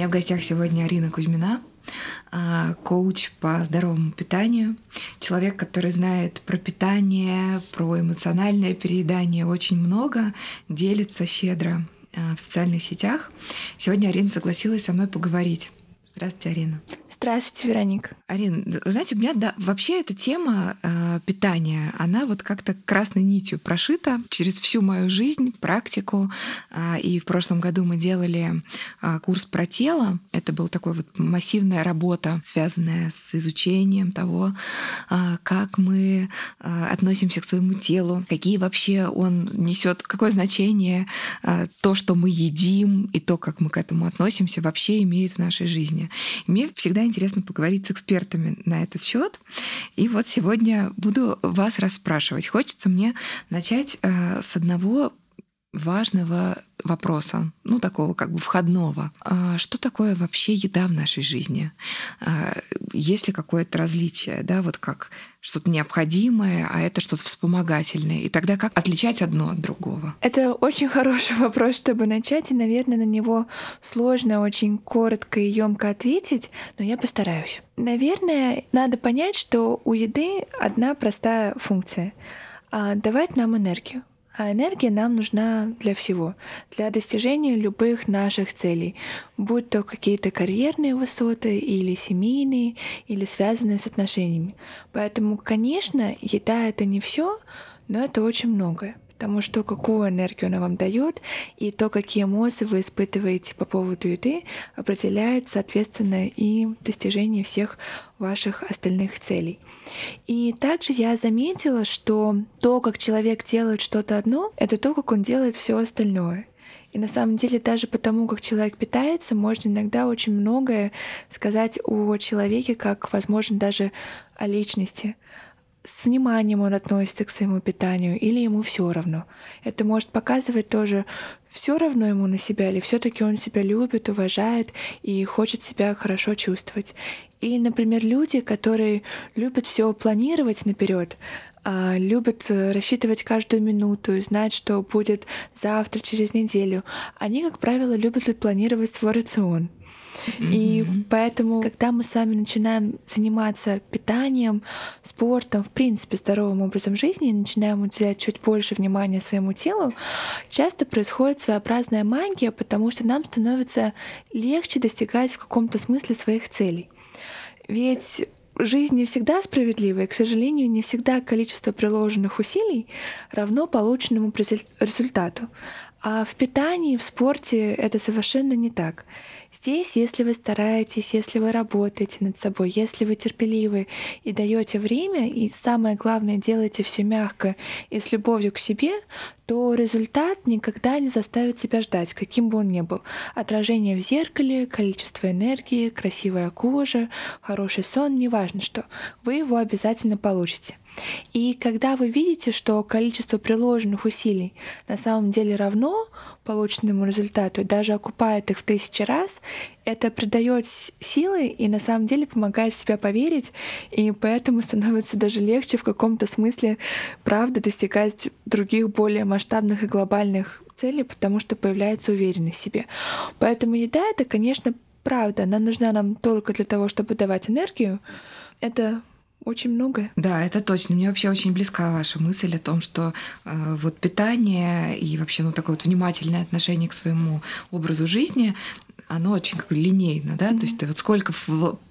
меня в гостях сегодня Арина Кузьмина, а, коуч по здоровому питанию, человек, который знает про питание, про эмоциональное переедание очень много, делится щедро а, в социальных сетях. Сегодня Арина согласилась со мной поговорить. Здравствуйте, Арина. Здравствуйте, Вероника. Арин, знаете, у меня да, вообще эта тема э, питания, она вот как-то красной нитью прошита через всю мою жизнь, практику. Э, и в прошлом году мы делали э, курс про тело. Это была такая вот массивная работа, связанная с изучением того, э, как мы э, относимся к своему телу, какие вообще он несет, какое значение э, то, что мы едим, и то, как мы к этому относимся, вообще имеет в нашей жизни. И мне всегда интересно поговорить с экспертами на этот счет. И вот сегодня буду вас расспрашивать. Хочется мне начать э, с одного важного вопроса, ну такого как бы входного. А что такое вообще еда в нашей жизни? А есть ли какое-то различие, да, вот как что-то необходимое, а это что-то вспомогательное? И тогда как отличать одно от другого? Это очень хороший вопрос, чтобы начать, и, наверное, на него сложно очень коротко и емко ответить, но я постараюсь. Наверное, надо понять, что у еды одна простая функция — давать нам энергию. А энергия нам нужна для всего, для достижения любых наших целей, будь то какие-то карьерные высоты или семейные, или связанные с отношениями. Поэтому, конечно, еда это не все, но это очень многое потому что какую энергию она вам дает и то, какие эмоции вы испытываете по поводу еды, определяет, соответственно, и достижение всех ваших остальных целей. И также я заметила, что то, как человек делает что-то одно, это то, как он делает все остальное. И на самом деле даже потому, как человек питается, можно иногда очень многое сказать о человеке, как, возможно, даже о личности с вниманием он относится к своему питанию или ему все равно. Это может показывать тоже, все равно ему на себя или все-таки он себя любит, уважает и хочет себя хорошо чувствовать. Или, например, люди, которые любят все планировать наперед, а, любят э, рассчитывать каждую минуту и знать, что будет завтра, через неделю, они, как правило, любят планировать свой рацион. И поэтому, когда мы с вами начинаем заниматься питанием, спортом, в принципе, здоровым образом жизни, и начинаем уделять чуть больше внимания своему телу, часто происходит своеобразная магия, потому что нам становится легче достигать в каком-то смысле своих целей. Ведь жизнь не всегда справедлива, и, к сожалению, не всегда количество приложенных усилий равно полученному результату. А в питании, в спорте это совершенно не так. Здесь, если вы стараетесь, если вы работаете над собой, если вы терпеливы и даете время, и самое главное, делаете все мягко и с любовью к себе, то результат никогда не заставит себя ждать, каким бы он ни был. Отражение в зеркале, количество энергии, красивая кожа, хороший сон, неважно что, вы его обязательно получите. И когда вы видите, что количество приложенных усилий на самом деле равно полученному результату, даже окупает их в тысячи раз, это придает силы и на самом деле помогает в себя поверить, и поэтому становится даже легче в каком-то смысле, правда, достигать других более масштабных и глобальных целей, потому что появляется уверенность в себе. Поэтому еда — это, конечно, правда. Она нужна нам только для того, чтобы давать энергию. Это очень многое. Да, это точно. Мне вообще очень близка ваша мысль о том, что э, вот питание и вообще ну такое вот внимательное отношение к своему образу жизни, оно очень как линейно, да, mm-hmm. то есть ты вот сколько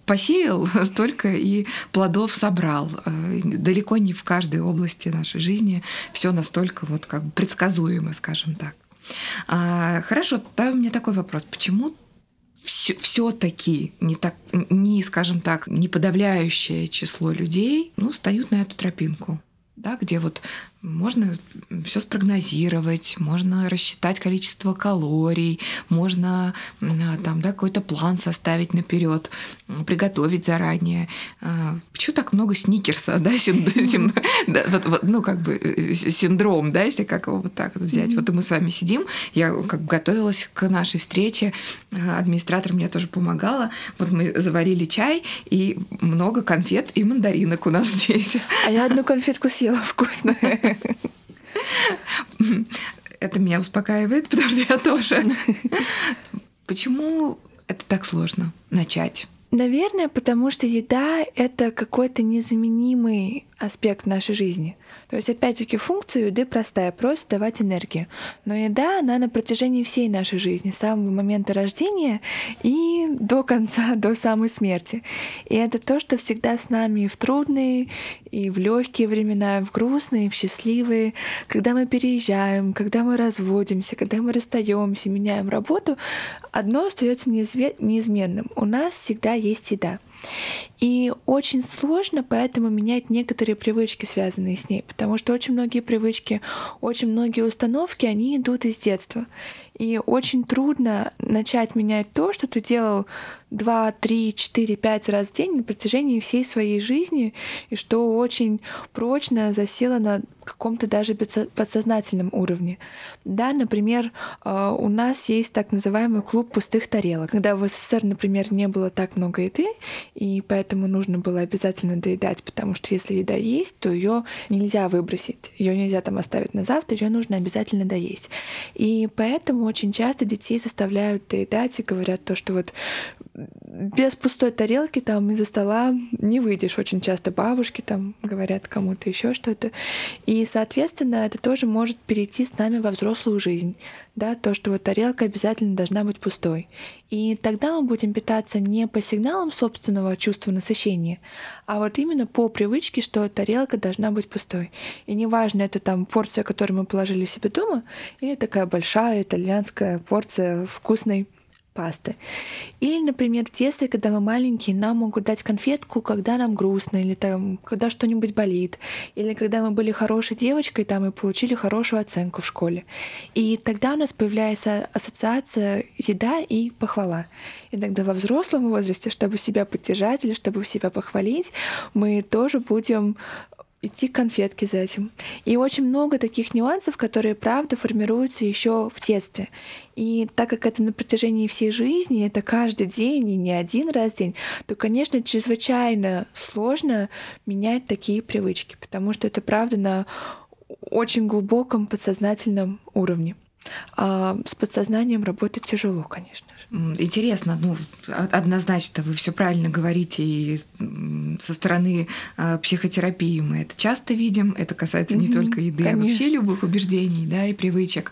посеял, столько и плодов собрал. Э, далеко не в каждой области нашей жизни все настолько вот как бы предсказуемо, скажем так. А, хорошо, тогда у меня такой вопрос: почему все-таки не так, не, скажем так, не подавляющее число людей, ну, встают на эту тропинку, да, где вот можно все спрогнозировать, можно рассчитать количество калорий, можно а, там, да, какой-то план составить наперед, приготовить заранее. А, почему так много сникерса, да, ну, как бы э, синдром, да, если как его вот так взять. Вот и мы с вами сидим, я как готовилась к нашей встрече, а, администратор мне тоже помогала, вот мы заварили чай, и много конфет и мандаринок у нас здесь. А я одну конфетку съела вкусная. Это меня успокаивает, потому что я тоже. Почему это так сложно начать? Наверное, потому что еда — это какой-то незаменимый аспект нашей жизни. То есть, опять-таки, функция еды простая, просто давать энергию. Но еда, она на протяжении всей нашей жизни, с самого момента рождения и до конца, до самой смерти. И это то, что всегда с нами в трудные, и в легкие времена, и в грустные, и в счастливые. Когда мы переезжаем, когда мы разводимся, когда мы расстаемся, меняем работу, одно остается неизменным. У нас всегда есть еда. И очень сложно поэтому менять некоторые привычки, связанные с ней, потому что очень многие привычки, очень многие установки, они идут из детства. И очень трудно начать менять то, что ты делал 2, 3, 4, 5 раз в день на протяжении всей своей жизни, и что очень прочно засело на каком-то даже подсознательном уровне. Да, например, э, у нас есть так называемый клуб пустых тарелок. Когда в СССР, например, не было так много еды, и поэтому нужно было обязательно доедать, потому что если еда есть, то ее нельзя выбросить, ее нельзя там оставить на завтра, ее нужно обязательно доесть. И поэтому очень часто детей заставляют доедать и говорят то, что вот без пустой тарелки там из-за стола не выйдешь. Очень часто бабушки там говорят кому-то еще что-то. И, соответственно, это тоже может перейти с нами во взрослую жизнь. Да, то, что вот тарелка обязательно должна быть пустой. И тогда мы будем питаться не по сигналам собственного чувства насыщения, а вот именно по привычке, что тарелка должна быть пустой. И неважно, это там порция, которую мы положили себе дома, или такая большая итальянская порция вкусной пасты. Или, например, в детстве, когда мы маленькие, нам могут дать конфетку, когда нам грустно, или там, когда что-нибудь болит, или когда мы были хорошей девочкой, там и получили хорошую оценку в школе. И тогда у нас появляется ассоциация еда и похвала. И тогда во взрослом возрасте, чтобы себя поддержать или чтобы себя похвалить, мы тоже будем идти к конфетке за этим. И очень много таких нюансов, которые, правда, формируются еще в детстве. И так как это на протяжении всей жизни, это каждый день и не один раз в день, то, конечно, чрезвычайно сложно менять такие привычки, потому что это, правда, на очень глубоком подсознательном уровне. А с подсознанием работать тяжело, конечно же. Интересно, ну, однозначно вы все правильно говорите, и со стороны э, психотерапии мы это часто видим. Это касается не только еды, конечно. а вообще любых убеждений, да, и привычек.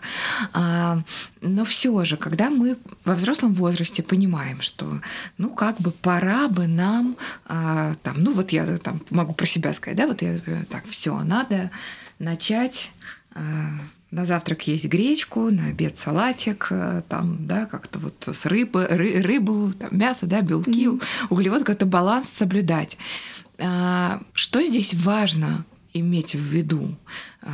А, но все же, когда мы во взрослом возрасте понимаем, что, ну, как бы пора бы нам, а, там, ну, вот я там могу про себя сказать, да, вот я так, все, надо начать а, на завтрак есть гречку, на обед салатик, э, там, да, как-то вот с рыбы, ры, рыбу, там, мясо, да, белки, mm-hmm. углевод, какой-то баланс соблюдать. А, что здесь важно иметь в виду? А,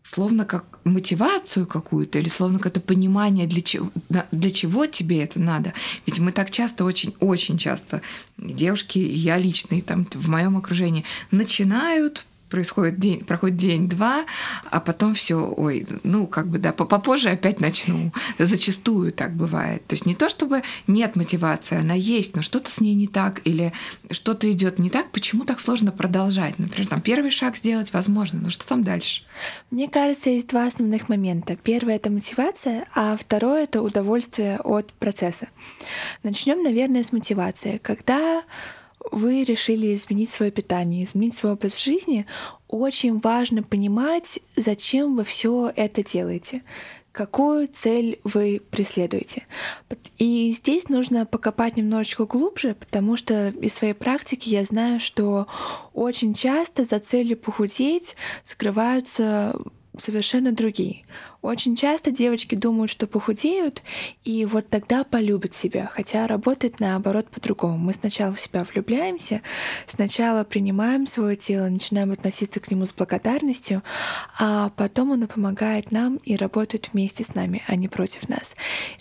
словно как мотивацию какую-то или словно какое-то понимание, для чего, для чего тебе это надо. Ведь мы так часто, очень-очень часто, девушки, я лично, и там в моем окружении, начинают происходит день, проходит день-два, а потом все, ой, ну, как бы, да, попозже опять начну. Зачастую так бывает. То есть не то, чтобы нет мотивации, она есть, но что-то с ней не так, или что-то идет не так, почему так сложно продолжать? Например, там первый шаг сделать возможно, но что там дальше? Мне кажется, есть два основных момента. Первое — это мотивация, а второе — это удовольствие от процесса. Начнем, наверное, с мотивации. Когда вы решили изменить свое питание, изменить свой образ жизни, очень важно понимать, зачем вы все это делаете какую цель вы преследуете. И здесь нужно покопать немножечко глубже, потому что из своей практики я знаю, что очень часто за целью похудеть скрываются совершенно другие. Очень часто девочки думают, что похудеют, и вот тогда полюбят себя, хотя работает наоборот по-другому. Мы сначала в себя влюбляемся, сначала принимаем свое тело, начинаем относиться к нему с благодарностью, а потом оно помогает нам и работает вместе с нами, а не против нас.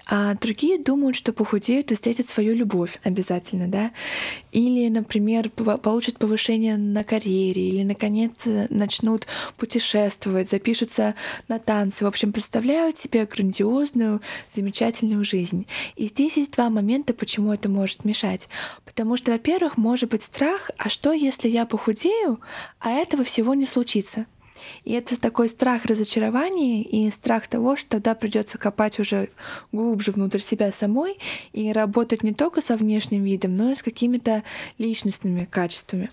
А другие думают, что похудеют и встретят свою любовь обязательно, да? Или, например, получат повышение на карьере, или, наконец, начнут путешествовать, запишутся на танцы. В общем, общем, представляют себе грандиозную, замечательную жизнь. И здесь есть два момента, почему это может мешать. Потому что, во-первых, может быть страх, а что, если я похудею, а этого всего не случится? И это такой страх разочарования и страх того, что тогда придется копать уже глубже внутрь себя самой и работать не только со внешним видом, но и с какими-то личностными качествами.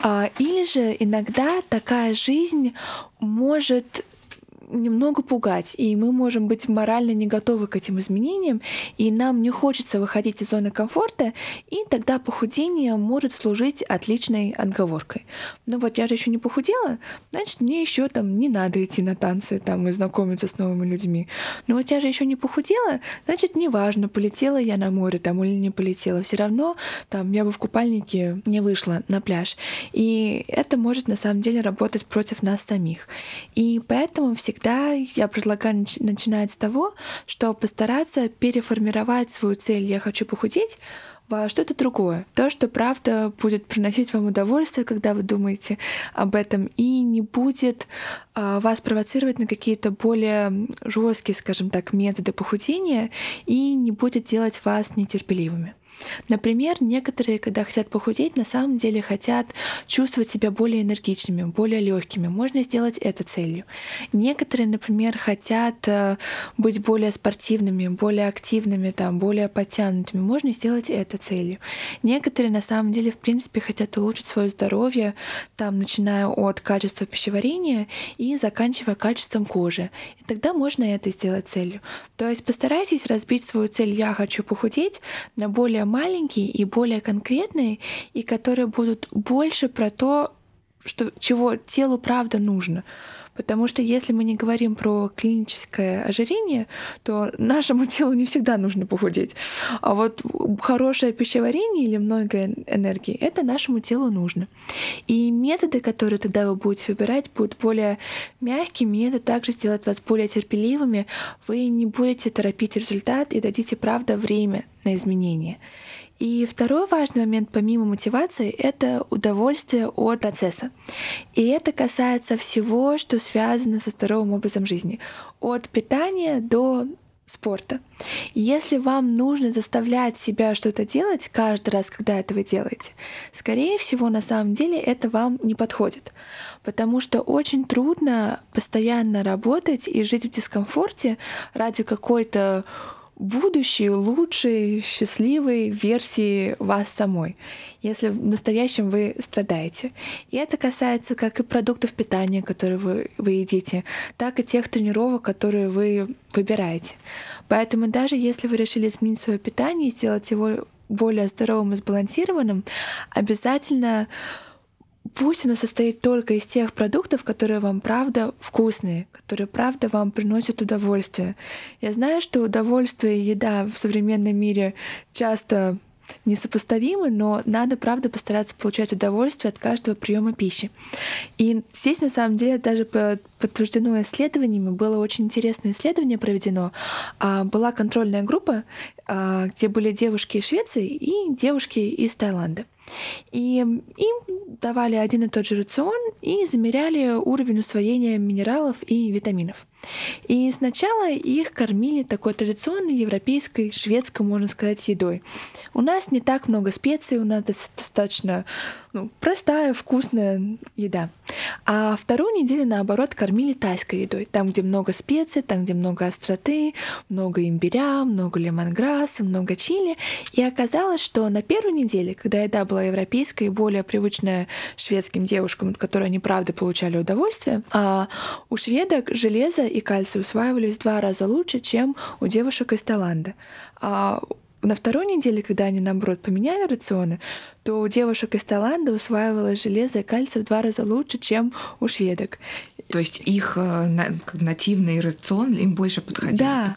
А, или же иногда такая жизнь может немного пугать, и мы можем быть морально не готовы к этим изменениям, и нам не хочется выходить из зоны комфорта, и тогда похудение может служить отличной отговоркой. Ну вот я же еще не похудела, значит мне еще там не надо идти на танцы там и знакомиться с новыми людьми. Но вот я же еще не похудела, значит неважно, полетела я на море там или не полетела, все равно там я бы в купальнике не вышла на пляж. И это может на самом деле работать против нас самих. И поэтому всегда всегда я предлагаю начинать с того, что постараться переформировать свою цель «я хочу похудеть» во что-то другое. То, что правда будет приносить вам удовольствие, когда вы думаете об этом, и не будет э, вас провоцировать на какие-то более жесткие, скажем так, методы похудения, и не будет делать вас нетерпеливыми. Например, некоторые, когда хотят похудеть, на самом деле хотят чувствовать себя более энергичными, более легкими. Можно сделать это целью. Некоторые, например, хотят э, быть более спортивными, более активными, там, более подтянутыми. Можно сделать это целью. Некоторые, на самом деле, в принципе, хотят улучшить свое здоровье, там, начиная от качества пищеварения и заканчивая качеством кожи. И тогда можно это сделать целью. То есть постарайтесь разбить свою цель «я хочу похудеть» на более маленькие и более конкретные, и которые будут больше про то, что, чего телу правда нужно. Потому что если мы не говорим про клиническое ожирение, то нашему телу не всегда нужно похудеть. А вот хорошее пищеварение или много энергии, это нашему телу нужно. И методы, которые тогда вы будете выбирать, будут более мягкими, и это также сделает вас более терпеливыми. Вы не будете торопить результат и дадите, правда, время на изменения. И второй важный момент, помимо мотивации, это удовольствие от процесса. И это касается всего, что связано со здоровым образом жизни. От питания до спорта. Если вам нужно заставлять себя что-то делать каждый раз, когда это вы делаете, скорее всего, на самом деле это вам не подходит. Потому что очень трудно постоянно работать и жить в дискомфорте ради какой-то будущей, лучшей, счастливой версии вас самой, если в настоящем вы страдаете. И это касается как и продуктов питания, которые вы, вы едите, так и тех тренировок, которые вы выбираете. Поэтому даже если вы решили изменить свое питание и сделать его более здоровым и сбалансированным, обязательно пусть оно состоит только из тех продуктов, которые вам правда вкусные, которые правда вам приносят удовольствие. Я знаю, что удовольствие и еда в современном мире часто несопоставимы, но надо, правда, постараться получать удовольствие от каждого приема пищи. И здесь, на самом деле, даже подтверждено исследованиями, было очень интересное исследование проведено. А, была контрольная группа, а, где были девушки из Швеции и девушки из Таиланда. И им давали один и тот же рацион и замеряли уровень усвоения минералов и витаминов. И сначала их кормили такой традиционной европейской, шведской, можно сказать, едой. У нас не так много специй, у нас достаточно ну, простая, вкусная еда. А вторую неделю, наоборот, кормили тайской едой. Там, где много специй, там, где много остроты, много имбиря, много лемонграсса, много чили. И оказалось, что на первой неделе, когда еда была европейская и более привычная шведским девушкам, от которой они, правда, получали удовольствие, а у шведок железо и кальций усваивались в два раза лучше, чем у девушек из Таиланда. А на второй неделе, когда они, наоборот, поменяли рационы, то у девушек из Таиланда усваивалось железо и кальций в два раза лучше, чем у шведок. То есть их э, нативный рацион им больше подходил. Да.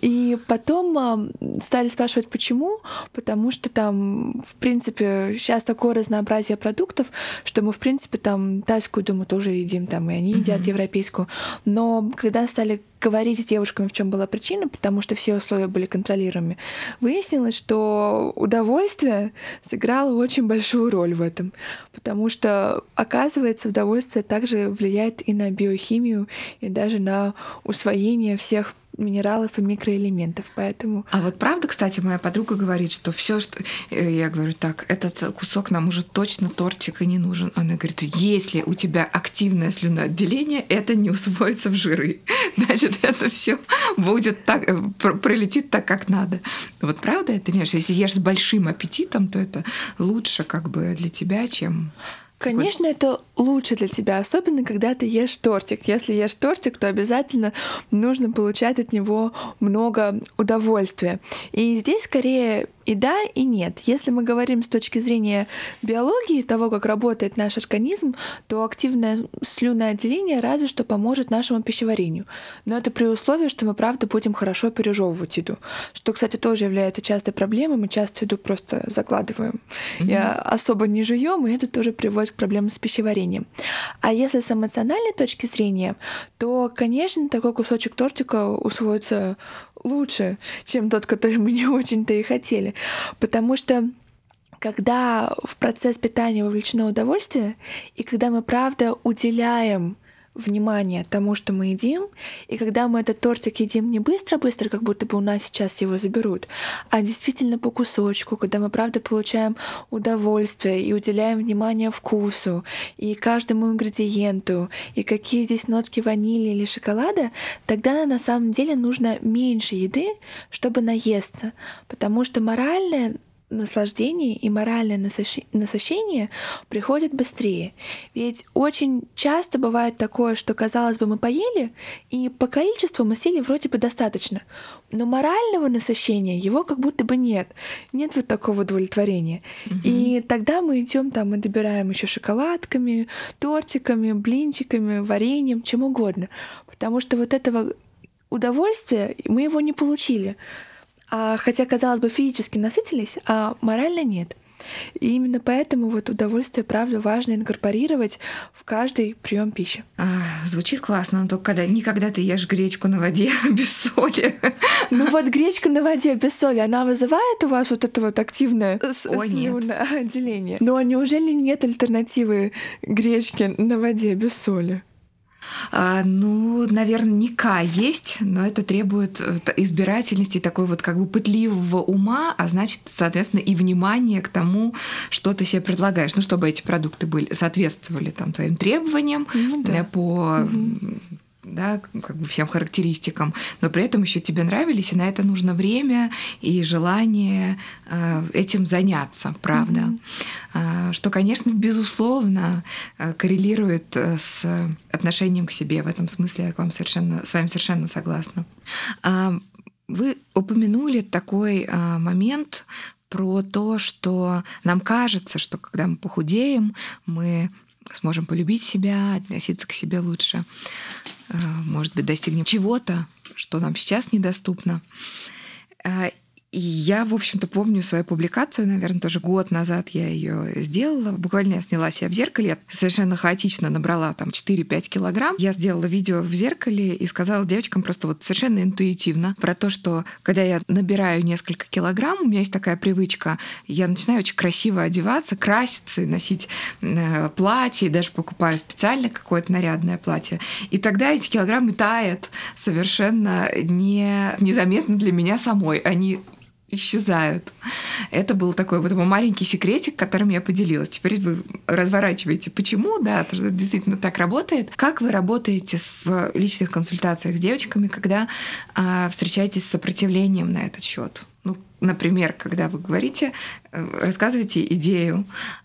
И потом стали спрашивать, почему. Потому что там, в принципе, сейчас такое разнообразие продуктов, что мы, в принципе, там тайскую, думаю, тоже едим, там, и они едят европейскую. Но когда стали говорить с девушками, в чем была причина, потому что все условия были контролируемыми, выяснилось, что удовольствие сыграло очень большую роль в этом, потому что, оказывается, удовольствие также влияет и на биохимию, и даже на усвоение всех минералов и микроэлементов. Поэтому... А вот правда, кстати, моя подруга говорит, что все, что... Э, я говорю, так, этот кусок нам уже точно тортик и не нужен. Она говорит, если у тебя активное слюноотделение, это не усвоится в жиры. Значит, это все будет так, э, пролетит так, как надо. Вот правда это, нет? Если ешь с большим аппетитом, то это лучше как бы для тебя, чем Конечно, это лучше для тебя, особенно когда ты ешь тортик. Если ешь тортик, то обязательно нужно получать от него много удовольствия. И здесь скорее и да, и нет. Если мы говорим с точки зрения биологии, того, как работает наш организм, то активное слюноотделение разве что поможет нашему пищеварению. Но это при условии, что мы, правда, будем хорошо пережевывать еду. Что, кстати, тоже является частой проблемой. Мы часто еду просто закладываем. Mm-hmm. И особо не жуем, и это тоже приводит к проблемам с пищеварением. А если с эмоциональной точки зрения, то, конечно, такой кусочек тортика усвоится лучше, чем тот, который мы не очень-то и хотели. Потому что когда в процесс питания вовлечено удовольствие, и когда мы правда уделяем внимание тому, что мы едим, и когда мы этот тортик едим не быстро-быстро, как будто бы у нас сейчас его заберут, а действительно по кусочку, когда мы правда получаем удовольствие и уделяем внимание вкусу и каждому ингредиенту, и какие здесь нотки ванили или шоколада, тогда на самом деле нужно меньше еды, чтобы наесться, потому что моральное наслаждение и моральное насыщение приходит быстрее. Ведь очень часто бывает такое, что, казалось бы, мы поели, и по количеству мы сели вроде бы достаточно. Но морального насыщения его как будто бы нет. Нет вот такого удовлетворения. Угу. И тогда мы идем там и добираем еще шоколадками, тортиками, блинчиками, вареньем, чем угодно. Потому что вот этого удовольствия мы его не получили. А, хотя, казалось бы, физически насытились, а морально нет. И именно поэтому вот удовольствие, правда, важно инкорпорировать в каждый прием пищи. А, звучит классно, но только когда никогда ты ешь гречку на воде без соли. Ну вот гречка на воде без соли, она вызывает у вас вот это вот активное отделение. Но неужели нет альтернативы гречке на воде без соли? А, ну, наверняка есть, но это требует э, избирательности, такой вот как бы пытливого ума, а значит, соответственно, и внимания к тому, что ты себе предлагаешь, ну, чтобы эти продукты были, соответствовали там твоим требованиям ну, да. Э, по угу да, как бы всем характеристикам, но при этом еще тебе нравились, и на это нужно время и желание э, этим заняться, правда. Mm-hmm. Что, конечно, безусловно э, коррелирует с отношением к себе. В этом смысле я к вам совершенно, с вами совершенно согласна. А, вы упомянули такой момент про то, что нам кажется, что когда мы похудеем, мы сможем полюбить себя, относиться к себе лучше. Э, может быть, достигнем чего-то, что нам сейчас недоступно. И я, в общем-то, помню свою публикацию, наверное, тоже год назад я ее сделала. Буквально я сняла себя в зеркале, совершенно хаотично набрала там 4-5 килограмм. Я сделала видео в зеркале и сказала девочкам просто вот совершенно интуитивно про то, что когда я набираю несколько килограмм, у меня есть такая привычка, я начинаю очень красиво одеваться, краситься, носить э, платье, даже покупаю специально какое-то нарядное платье. И тогда эти килограммы тают совершенно не, незаметно для меня самой. Они исчезают. Это был такой вот маленький секретик, которым я поделилась. Теперь вы разворачиваете, почему, да, это действительно так работает. Как вы работаете в личных консультациях с девочками, когда а, встречаетесь с сопротивлением на этот счет? Ну, например, когда вы говорите, э, рассказываете идею,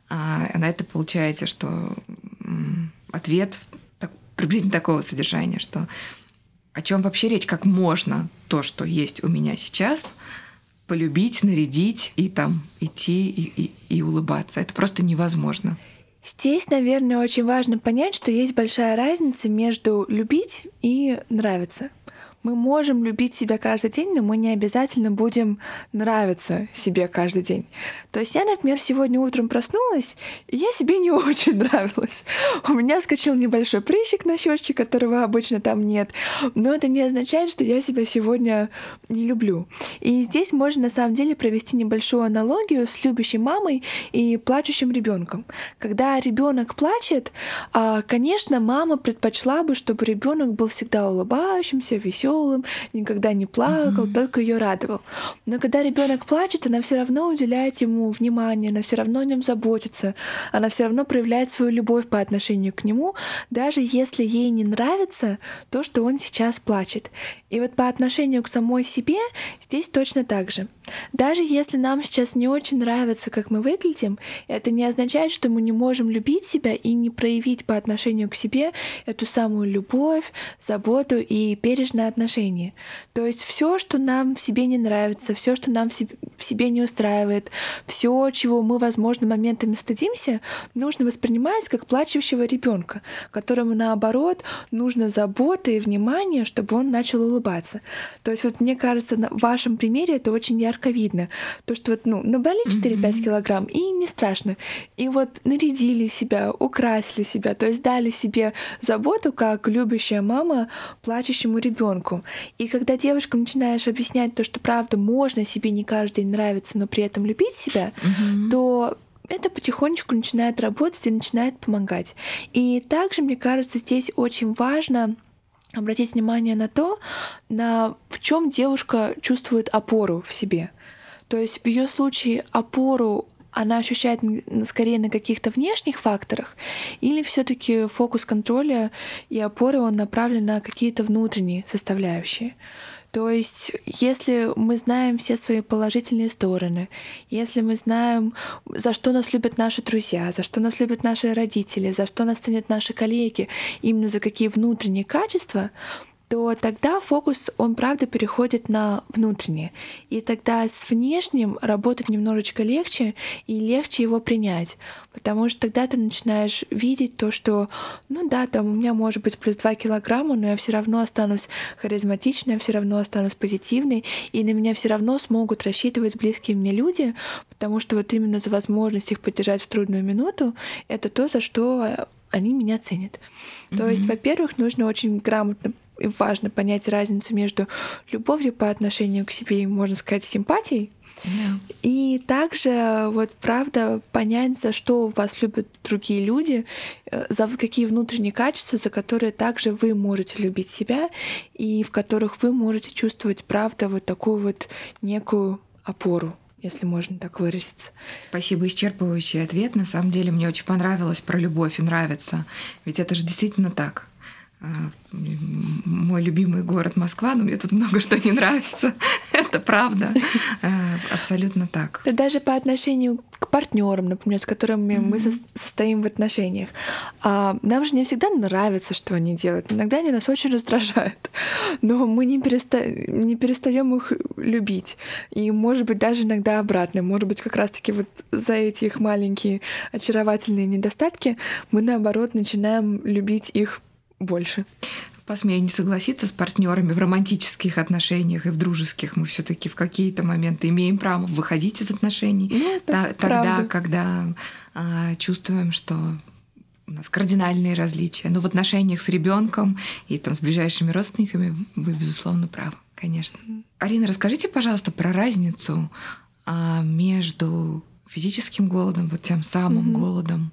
а, на это получаете, что ответ так, приблизительно такого содержания, что о чем вообще речь, как можно то, что есть у меня сейчас, полюбить, нарядить и там идти и, и, и улыбаться. Это просто невозможно. Здесь, наверное, очень важно понять, что есть большая разница между любить и нравиться. Мы можем любить себя каждый день, но мы не обязательно будем нравиться себе каждый день. То есть я, например, сегодня утром проснулась, и я себе не очень нравилась. У меня скачал небольшой прыщик на щечке, которого обычно там нет. Но это не означает, что я себя сегодня не люблю. И здесь можно на самом деле провести небольшую аналогию с любящей мамой и плачущим ребенком. Когда ребенок плачет, а, конечно, мама предпочла бы, чтобы ребенок был всегда улыбающимся, веселым, веселым, никогда не плакал, mm-hmm. только ее радовал. Но когда ребенок плачет, она все равно уделяет ему внимание, она все равно о нем заботится, она все равно проявляет свою любовь по отношению к нему, даже если ей не нравится то, что он сейчас плачет. И вот по отношению к самой себе здесь точно так же. Даже если нам сейчас не очень нравится, как мы выглядим, это не означает, что мы не можем любить себя и не проявить по отношению к себе эту самую любовь, заботу и бережное отношение. То есть все, что нам в себе не нравится, все, что нам в себе не устраивает, все, чего мы, возможно, моментами стыдимся, нужно воспринимать как плачущего ребенка, которому наоборот нужно забота и внимание, чтобы он начал улыбаться. То есть вот мне кажется, в вашем примере это очень ярко видно. То, что вот, ну, набрали 4-5 mm-hmm. килограмм, и не страшно. И вот нарядили себя, украсили себя, то есть дали себе заботу, как любящая мама плачущему ребенку. И когда девушкам начинаешь объяснять то, что правда можно себе не каждый день нравиться, но при этом любить себя, mm-hmm. то это потихонечку начинает работать и начинает помогать. И также, мне кажется, здесь очень важно обратить внимание на то, на в чем девушка чувствует опору в себе. То есть в ее случае опору она ощущает скорее на каких-то внешних факторах, или все-таки фокус контроля и опоры он направлен на какие-то внутренние составляющие. То есть, если мы знаем все свои положительные стороны, если мы знаем, за что нас любят наши друзья, за что нас любят наши родители, за что нас ценят наши коллеги, именно за какие внутренние качества, то тогда фокус, он правда переходит на внутреннее. И тогда с внешним работать немножечко легче и легче его принять. Потому что тогда ты начинаешь видеть то, что, ну да, там у меня может быть плюс 2 килограмма, но я все равно останусь харизматичной, я все равно останусь позитивной, и на меня все равно смогут рассчитывать близкие мне люди, потому что вот именно за возможность их поддержать в трудную минуту, это то, за что они меня ценят. Mm-hmm. То есть, во-первых, нужно очень грамотно и важно понять разницу между любовью по отношению к себе и, можно сказать, симпатией. Yeah. И также вот правда понять, за что вас любят другие люди, э, за какие внутренние качества, за которые также вы можете любить себя и в которых вы можете чувствовать правда вот такую вот некую опору если можно так выразиться. Спасибо, исчерпывающий ответ. На самом деле мне очень понравилось про любовь и нравится. Ведь это же действительно так. А, мой любимый город Москва, но мне тут много что не нравится. Это правда. А, абсолютно так. Даже по отношению к партнерам, например, с которыми mm-hmm. мы состоим в отношениях. А нам же не всегда нравится, что они делают. Иногда они нас очень раздражают. Но мы не, переста... не перестаем их любить. И, может быть, даже иногда обратно. Может быть, как раз-таки вот за эти их маленькие очаровательные недостатки мы, наоборот, начинаем любить их больше. Посмею не согласиться с партнерами в романтических отношениях и в дружеских. Мы все-таки в какие-то моменты имеем право выходить из отношений. Ну, Та- тогда, когда а, чувствуем, что у нас кардинальные различия. Но в отношениях с ребенком и там, с ближайшими родственниками вы, безусловно, правы, конечно. Арина, расскажите, пожалуйста, про разницу а, между физическим голодом, вот тем самым mm-hmm. голодом,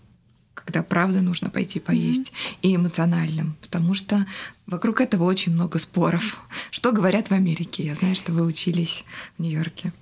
когда правда нужно пойти поесть, mm-hmm. и эмоциональным, потому что вокруг этого очень много споров. Что говорят в Америке? Я знаю, что вы учились в Нью-Йорке.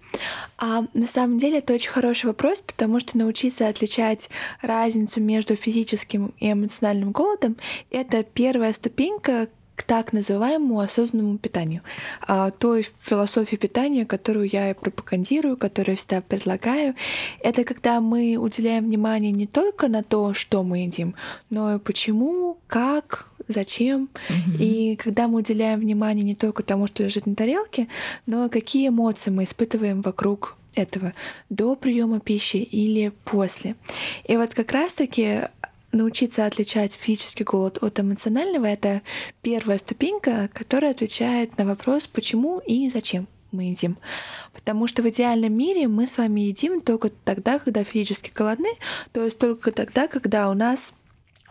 А, на самом деле это очень хороший вопрос, потому что научиться отличать разницу между физическим и эмоциональным голодом — это первая ступенька к так называемому осознанному питанию, а, той философии питания, которую я пропагандирую, которую я всегда предлагаю. Это когда мы уделяем внимание не только на то, что мы едим, но и почему, как, зачем. Mm-hmm. И когда мы уделяем внимание не только тому, что лежит на тарелке, но и какие эмоции мы испытываем вокруг этого до приема пищи или после. И вот как раз-таки научиться отличать физический голод от эмоционального — это первая ступенька, которая отвечает на вопрос, почему и зачем мы едим. Потому что в идеальном мире мы с вами едим только тогда, когда физически голодны, то есть только тогда, когда у нас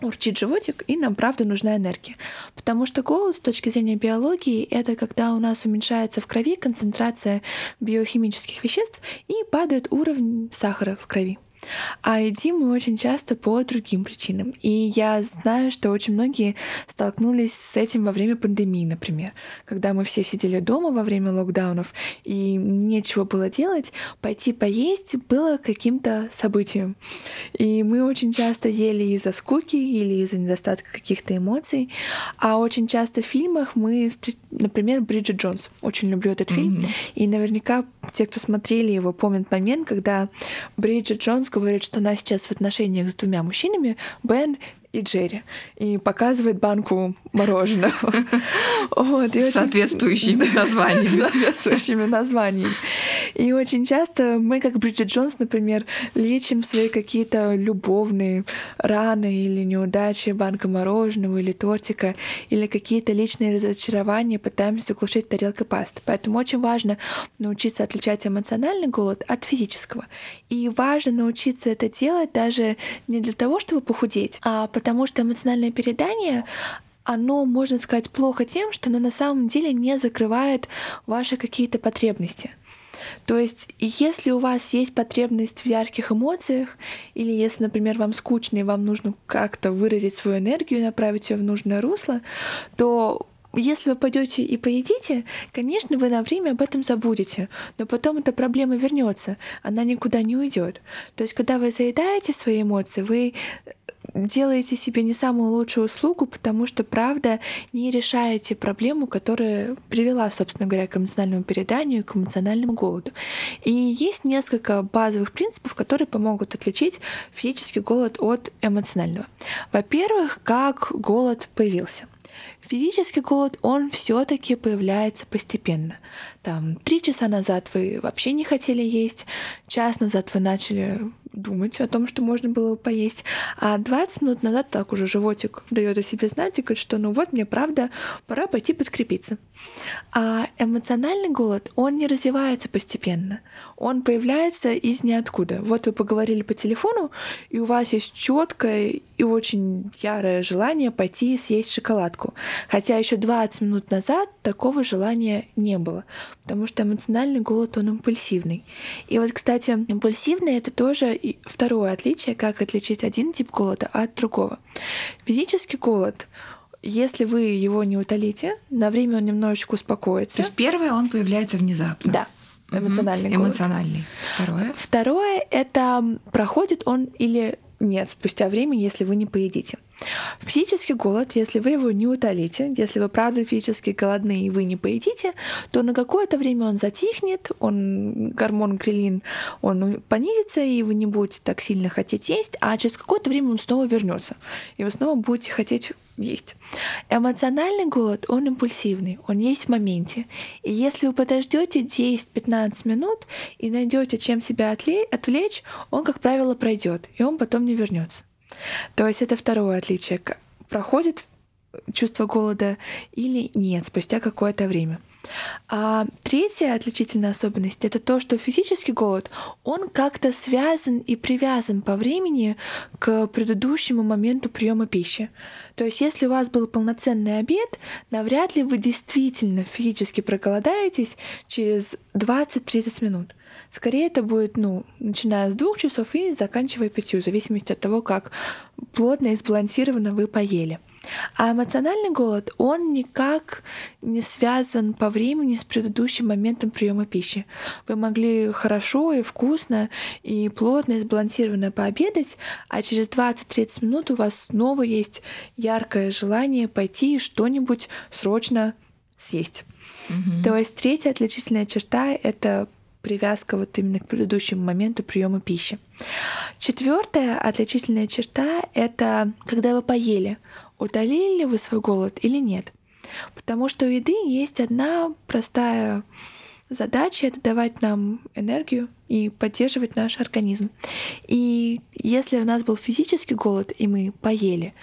урчит животик, и нам правда нужна энергия. Потому что голод с точки зрения биологии — это когда у нас уменьшается в крови концентрация биохимических веществ и падает уровень сахара в крови. А едим мы очень часто по другим причинам. И я знаю, что очень многие столкнулись с этим во время пандемии, например. Когда мы все сидели дома во время локдаунов и нечего было делать, пойти поесть было каким-то событием. И мы очень часто ели из-за скуки или из-за недостатка каких-то эмоций. А очень часто в фильмах мы, например, Бриджит Джонс. Очень люблю этот фильм. Mm-hmm. И наверняка те, кто смотрели его, помнят момент, когда Бриджит Джонс говорит, что она сейчас в отношениях с двумя мужчинами, Бен и Джерри. И показывает банку мороженого. Вот, и С соответствующими названиями. соответствующими названиями. И очень часто мы, как Бриджит Джонс, например, лечим свои какие-то любовные раны или неудачи банка мороженого или тортика, или какие-то личные разочарования пытаемся заглушить тарелкой пасты. Поэтому очень важно научиться отличать эмоциональный голод от физического. И важно научиться это делать даже не для того, чтобы похудеть, а потому что эмоциональное передание оно, можно сказать, плохо тем, что оно на самом деле не закрывает ваши какие-то потребности. То есть, если у вас есть потребность в ярких эмоциях, или если, например, вам скучно и вам нужно как-то выразить свою энергию, направить ее в нужное русло, то если вы пойдете и поедите, конечно, вы на время об этом забудете, но потом эта проблема вернется, она никуда не уйдет. То есть, когда вы заедаете свои эмоции, вы делаете себе не самую лучшую услугу, потому что, правда, не решаете проблему, которая привела, собственно говоря, к эмоциональному переданию, к эмоциональному голоду. И есть несколько базовых принципов, которые помогут отличить физический голод от эмоционального. Во-первых, как голод появился. Физический голод, он все-таки появляется постепенно. Там три часа назад вы вообще не хотели есть, час назад вы начали думать о том, что можно было поесть. А 20 минут назад так уже животик дает о себе знать и говорит, что ну вот мне правда пора пойти подкрепиться. А эмоциональный голод, он не развивается постепенно. Он появляется из ниоткуда. Вот вы поговорили по телефону, и у вас есть четкое и очень ярое желание пойти съесть шоколадку. Хотя еще 20 минут назад такого желания не было, потому что эмоциональный голод, он импульсивный. И вот, кстати, импульсивный — это тоже второе отличие, как отличить один тип голода от другого. Физический голод если вы его не утолите, на время он немножечко успокоится. То есть первое, он появляется внезапно. Да. Эмоциональный угу. Эмоциональный. Второе. Второе это проходит он или нет спустя время, если вы не поедите. Физический голод, если вы его не утолите, если вы правда физически голодны и вы не поедите, то на какое-то время он затихнет, он, гормон грилин, он понизится, и вы не будете так сильно хотеть есть, а через какое-то время он снова вернется, и вы снова будете хотеть есть. Эмоциональный голод, он импульсивный, он есть в моменте. И если вы подождете 10-15 минут и найдете, чем себя отвлечь, он, как правило, пройдет, и он потом не вернется. То есть это второе отличие. Проходит чувство голода или нет спустя какое-то время. А третья отличительная особенность это то, что физический голод, он как-то связан и привязан по времени к предыдущему моменту приема пищи. То есть, если у вас был полноценный обед, навряд ли вы действительно физически проголодаетесь через 20-30 минут. Скорее это будет, ну, начиная с двух часов и заканчивая пятью, в зависимости от того, как плотно и сбалансированно вы поели. А эмоциональный голод, он никак не связан по времени с предыдущим моментом приема пищи. Вы могли хорошо и вкусно и плотно и сбалансированно пообедать, а через 20-30 минут у вас снова есть яркое желание пойти и что-нибудь срочно съесть. Угу. То есть третья отличительная черта — это привязка вот именно к предыдущему моменту приема пищи. Четвертая отличительная черта — это когда вы поели, утолили ли вы свой голод или нет. Потому что у еды есть одна простая задача — это давать нам энергию и поддерживать наш организм. И если у нас был физический голод, и мы поели,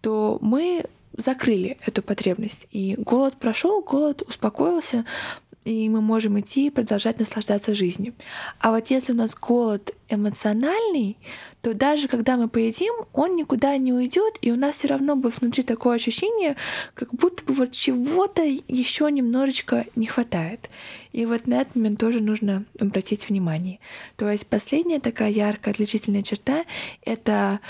то мы закрыли эту потребность. И голод прошел, голод успокоился, и мы можем идти и продолжать наслаждаться жизнью. А вот если у нас голод эмоциональный, то даже когда мы поедим, он никуда не уйдет, и у нас все равно будет внутри такое ощущение, как будто бы вот чего-то еще немножечко не хватает. И вот на этот момент тоже нужно обратить внимание. То есть последняя такая яркая отличительная черта — это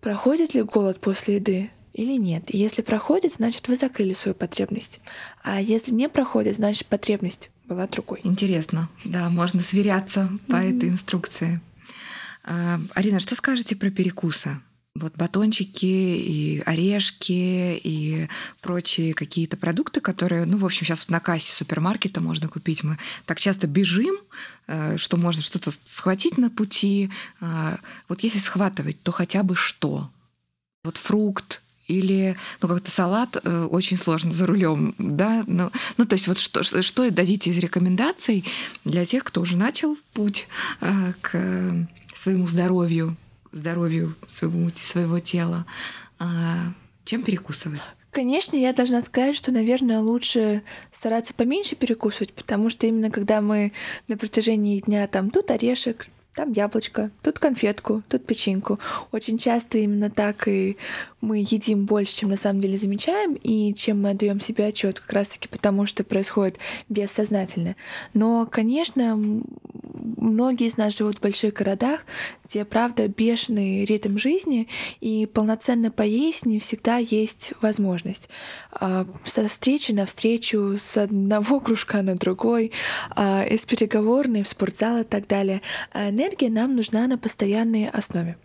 проходит ли голод после еды или нет. Если проходит, значит, вы закрыли свою потребность. А если не проходит, значит, потребность была другой. Интересно. Да, можно сверяться по mm-hmm. этой инструкции. А, Арина, что скажете про перекусы? Вот батончики и орешки и прочие какие-то продукты, которые, ну, в общем, сейчас вот на кассе супермаркета можно купить. Мы так часто бежим, э, что можно что-то схватить на пути. А, вот если схватывать, то хотя бы что? Вот фрукт, или ну как-то салат э, очень сложно за рулем, да, ну, ну то есть вот что, что дадите из рекомендаций для тех, кто уже начал путь э, к своему здоровью, здоровью своего, своего тела, э, чем перекусывать? Конечно, я должна сказать, что, наверное, лучше стараться поменьше перекусывать, потому что именно когда мы на протяжении дня там тут орешек, там яблочко, тут конфетку, тут печеньку. Очень часто именно так и мы едим больше, чем на самом деле замечаем, и чем мы отдаем себе отчет, как раз-таки потому, что происходит бессознательно. Но, конечно, многие из нас живут в больших городах, где, правда, бешеный ритм жизни, и полноценно поесть не всегда есть возможность. А, со встречи на встречу, с одного кружка на другой, а, из переговорной в спортзал и так далее. А энергия нам нужна на постоянной основе.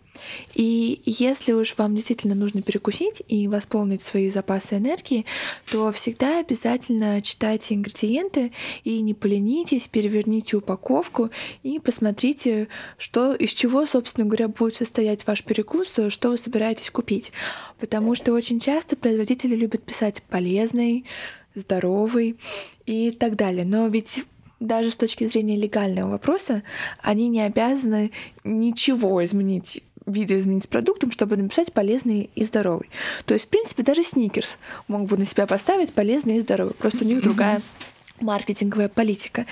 И если уж вам действительно нужно перекусить и восполнить свои запасы энергии, то всегда обязательно читайте ингредиенты и не поленитесь, переверните упаковку и посмотрите, что, из чего, собственно говоря, будет состоять ваш перекус, что вы собираетесь купить. Потому что очень часто производители любят писать полезный, здоровый и так далее. Но ведь даже с точки зрения легального вопроса, они не обязаны ничего изменить видоизменить продуктом, чтобы написать полезный и здоровый. То есть, в принципе, даже сникерс мог бы на себя поставить полезный и здоровый. Просто у них другая маркетинговая политика.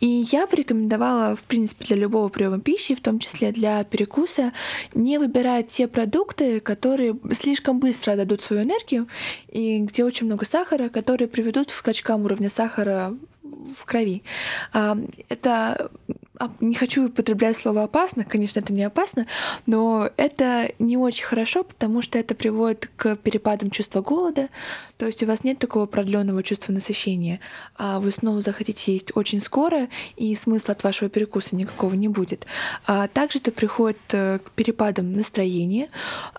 И я порекомендовала, в принципе, для любого приема пищи, в том числе для перекуса, не выбирать те продукты, которые слишком быстро дадут свою энергию и где очень много сахара, которые приведут к скачкам уровня сахара в крови. Это не хочу употреблять слово опасно, конечно, это не опасно, но это не очень хорошо, потому что это приводит к перепадам чувства голода, то есть у вас нет такого продленного чувства насыщения, а вы снова захотите есть очень скоро, и смысла от вашего перекуса никакого не будет. А также это приходит э, к перепадам настроения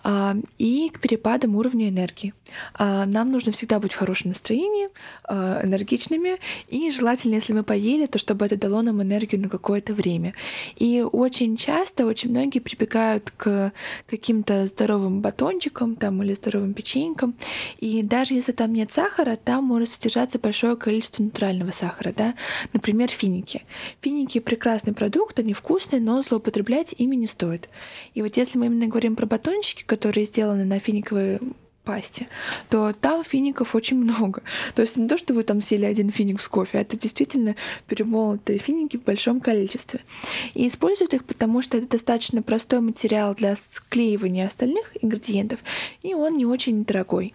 а, и к перепадам уровня энергии. А, нам нужно всегда быть в хорошем настроении, а, энергичными, и желательно, если мы поели, то чтобы это дало нам энергию на какое-то время. И очень часто, очень многие прибегают к каким-то здоровым батончикам там, или здоровым печенькам. И даже если там нет сахара, там может содержаться большое количество натурального сахара. Да? Например, финики. Финики — прекрасный продукт, они вкусные, но злоупотреблять ими не стоит. И вот если мы именно говорим про батончики, которые сделаны на финиковой пасте, то там фиников очень много. То есть не то, что вы там съели один финик с кофе, а это действительно перемолотые финики в большом количестве. И используют их, потому что это достаточно простой материал для склеивания остальных ингредиентов, и он не очень дорогой.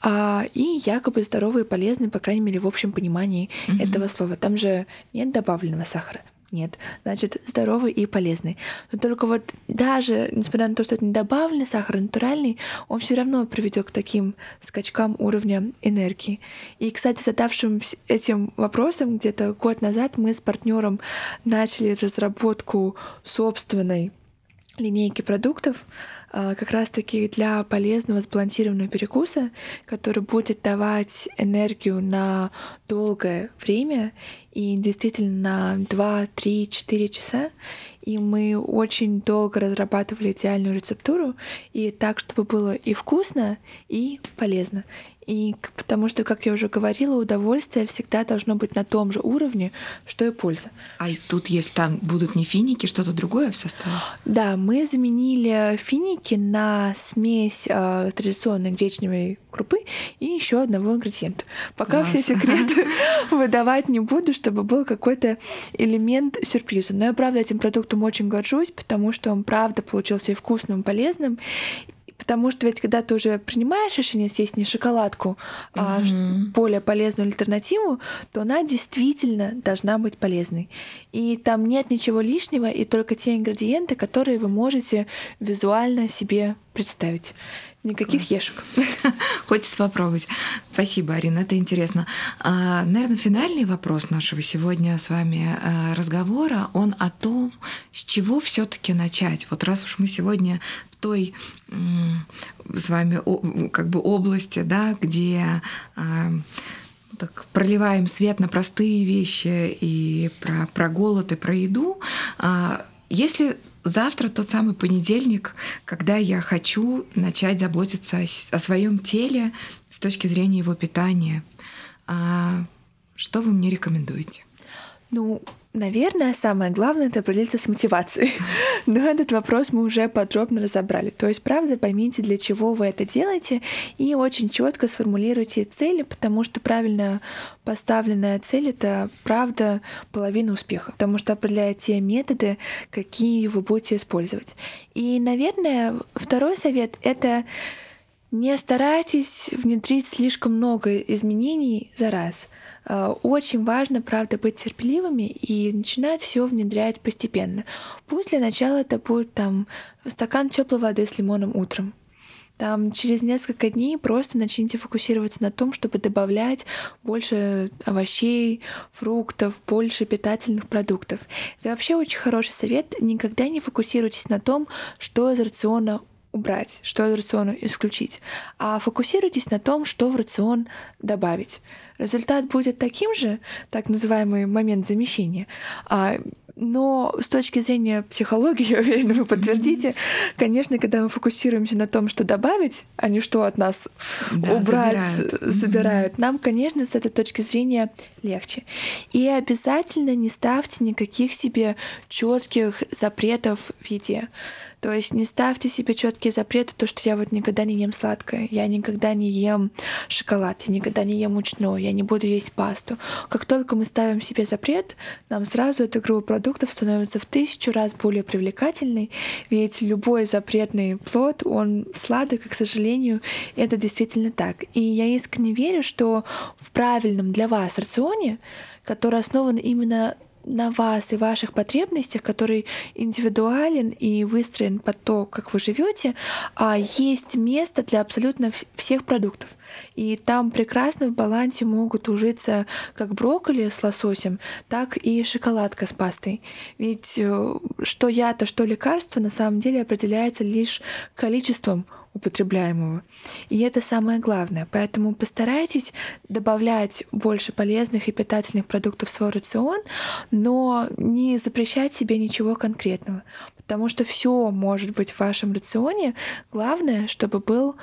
А, и якобы здоровый и полезный, по крайней мере, в общем понимании mm-hmm. этого слова. Там же нет добавленного сахара. Нет, значит, здоровый и полезный. Но только вот даже, несмотря на то, что это не добавленный сахар, а натуральный, он все равно приведет к таким скачкам уровня энергии. И, кстати, задавшим этим вопросом где-то год назад мы с партнером начали разработку собственной линейки продуктов, а, как раз-таки для полезного сбалансированного перекуса, который будет давать энергию на долгое время и действительно на 2, 3, 4 часа. И мы очень долго разрабатывали идеальную рецептуру, и так, чтобы было и вкусно, и полезно. И потому что, как я уже говорила, удовольствие всегда должно быть на том же уровне, что и польза. А тут, если там будут не финики, что-то другое в составе? Да, мы заменили финики на смесь э, традиционной гречневой крупы и еще одного ингредиента. Пока Класс. все секреты выдавать не буду, чтобы был какой-то элемент сюрприза. Но я, правда, этим продуктом очень горжусь, потому что он, правда, получился и вкусным, и полезным. Потому что ведь когда ты уже принимаешь решение съесть не шоколадку, а mm-hmm. более полезную альтернативу, то она действительно должна быть полезной. И там нет ничего лишнего, и только те ингредиенты, которые вы можете визуально себе представить. Никаких Класс. ешек. Хочется попробовать. Спасибо, Арина, это интересно. А, наверное, финальный вопрос нашего сегодня с вами а, разговора, он о том, с чего все таки начать. Вот раз уж мы сегодня той с вами как бы области, да, где а, ну, так, проливаем свет на простые вещи и про, про голод и про еду. Если завтра тот самый понедельник, когда я хочу начать заботиться о, о своем теле с точки зрения его питания. А что вы мне рекомендуете? Ну, Наверное, самое главное — это определиться с мотивацией. Но этот вопрос мы уже подробно разобрали. То есть, правда, поймите, для чего вы это делаете, и очень четко сформулируйте цели, потому что правильно поставленная цель — это, правда, половина успеха, потому что определяет те методы, какие вы будете использовать. И, наверное, второй совет — это не старайтесь внедрить слишком много изменений за раз — очень важно, правда, быть терпеливыми и начинать все внедрять постепенно. Пусть для начала это будет там стакан теплой воды с лимоном утром. Там через несколько дней просто начните фокусироваться на том, чтобы добавлять больше овощей, фруктов, больше питательных продуктов. Это вообще очень хороший совет. Никогда не фокусируйтесь на том, что из рациона убрать, что из рациона исключить, а фокусируйтесь на том, что в рацион добавить результат будет таким же, так называемый момент замещения. А, но с точки зрения психологии, я уверена, вы подтвердите, конечно, когда мы фокусируемся на том, что добавить, а не что от нас да, убрать, забирают. забирают, нам, конечно, с этой точки зрения легче. И обязательно не ставьте никаких себе четких запретов в еде. То есть не ставьте себе четкие запреты, то, что я вот никогда не ем сладкое, я никогда не ем шоколад, я никогда не ем мучное, я не буду есть пасту. Как только мы ставим себе запрет, нам сразу эта группа продуктов становится в тысячу раз более привлекательной, ведь любой запретный плод, он сладок, и, к сожалению, это действительно так. И я искренне верю, что в правильном для вас рационе, который основан именно на вас и ваших потребностях, который индивидуален и выстроен под то, как вы живете, а есть место для абсолютно всех продуктов. И там прекрасно в балансе могут ужиться как брокколи с лососем, так и шоколадка с пастой. Ведь э, что я-то, что лекарство на самом деле определяется лишь количеством употребляемого. И это самое главное. Поэтому постарайтесь добавлять больше полезных и питательных продуктов в свой рацион, но не запрещать себе ничего конкретного. Потому что все может быть в вашем рационе. Главное, чтобы был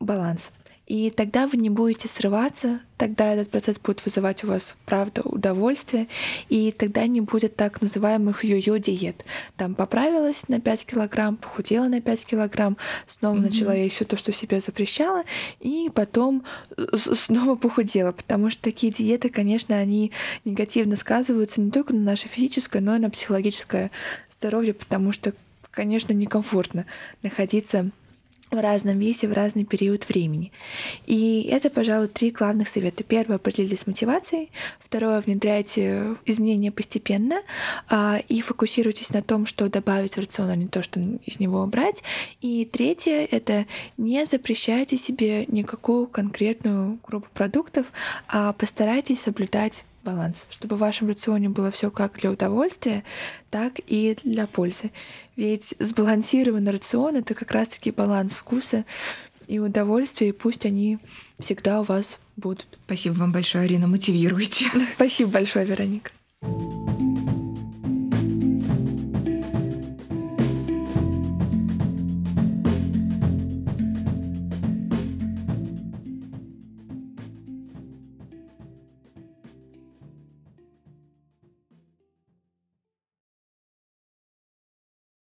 баланс. И тогда вы не будете срываться, тогда этот процесс будет вызывать у вас, правда, удовольствие, и тогда не будет так называемых йо-йо диет. Там поправилась на 5 килограмм, похудела на 5 килограмм, снова mm-hmm. начала есть все то, что себе запрещала, и потом снова похудела, потому что такие диеты, конечно, они негативно сказываются не только на наше физическое, но и на психологическое здоровье, потому что, конечно, некомфортно находиться в разном весе в разный период времени. И это, пожалуй, три главных совета. Первое — определитесь с мотивацией. Второе — внедряйте изменения постепенно а, и фокусируйтесь на том, что добавить в рацион, а не то, что из него убрать. И третье — это не запрещайте себе никакую конкретную группу продуктов, а постарайтесь соблюдать баланс, чтобы в вашем рационе было все как для удовольствия, так и для пользы. Ведь сбалансированный рацион — это как раз-таки баланс вкуса и удовольствия, и пусть они всегда у вас будут. Спасибо вам большое, Арина, мотивируйте. Спасибо большое, Вероника.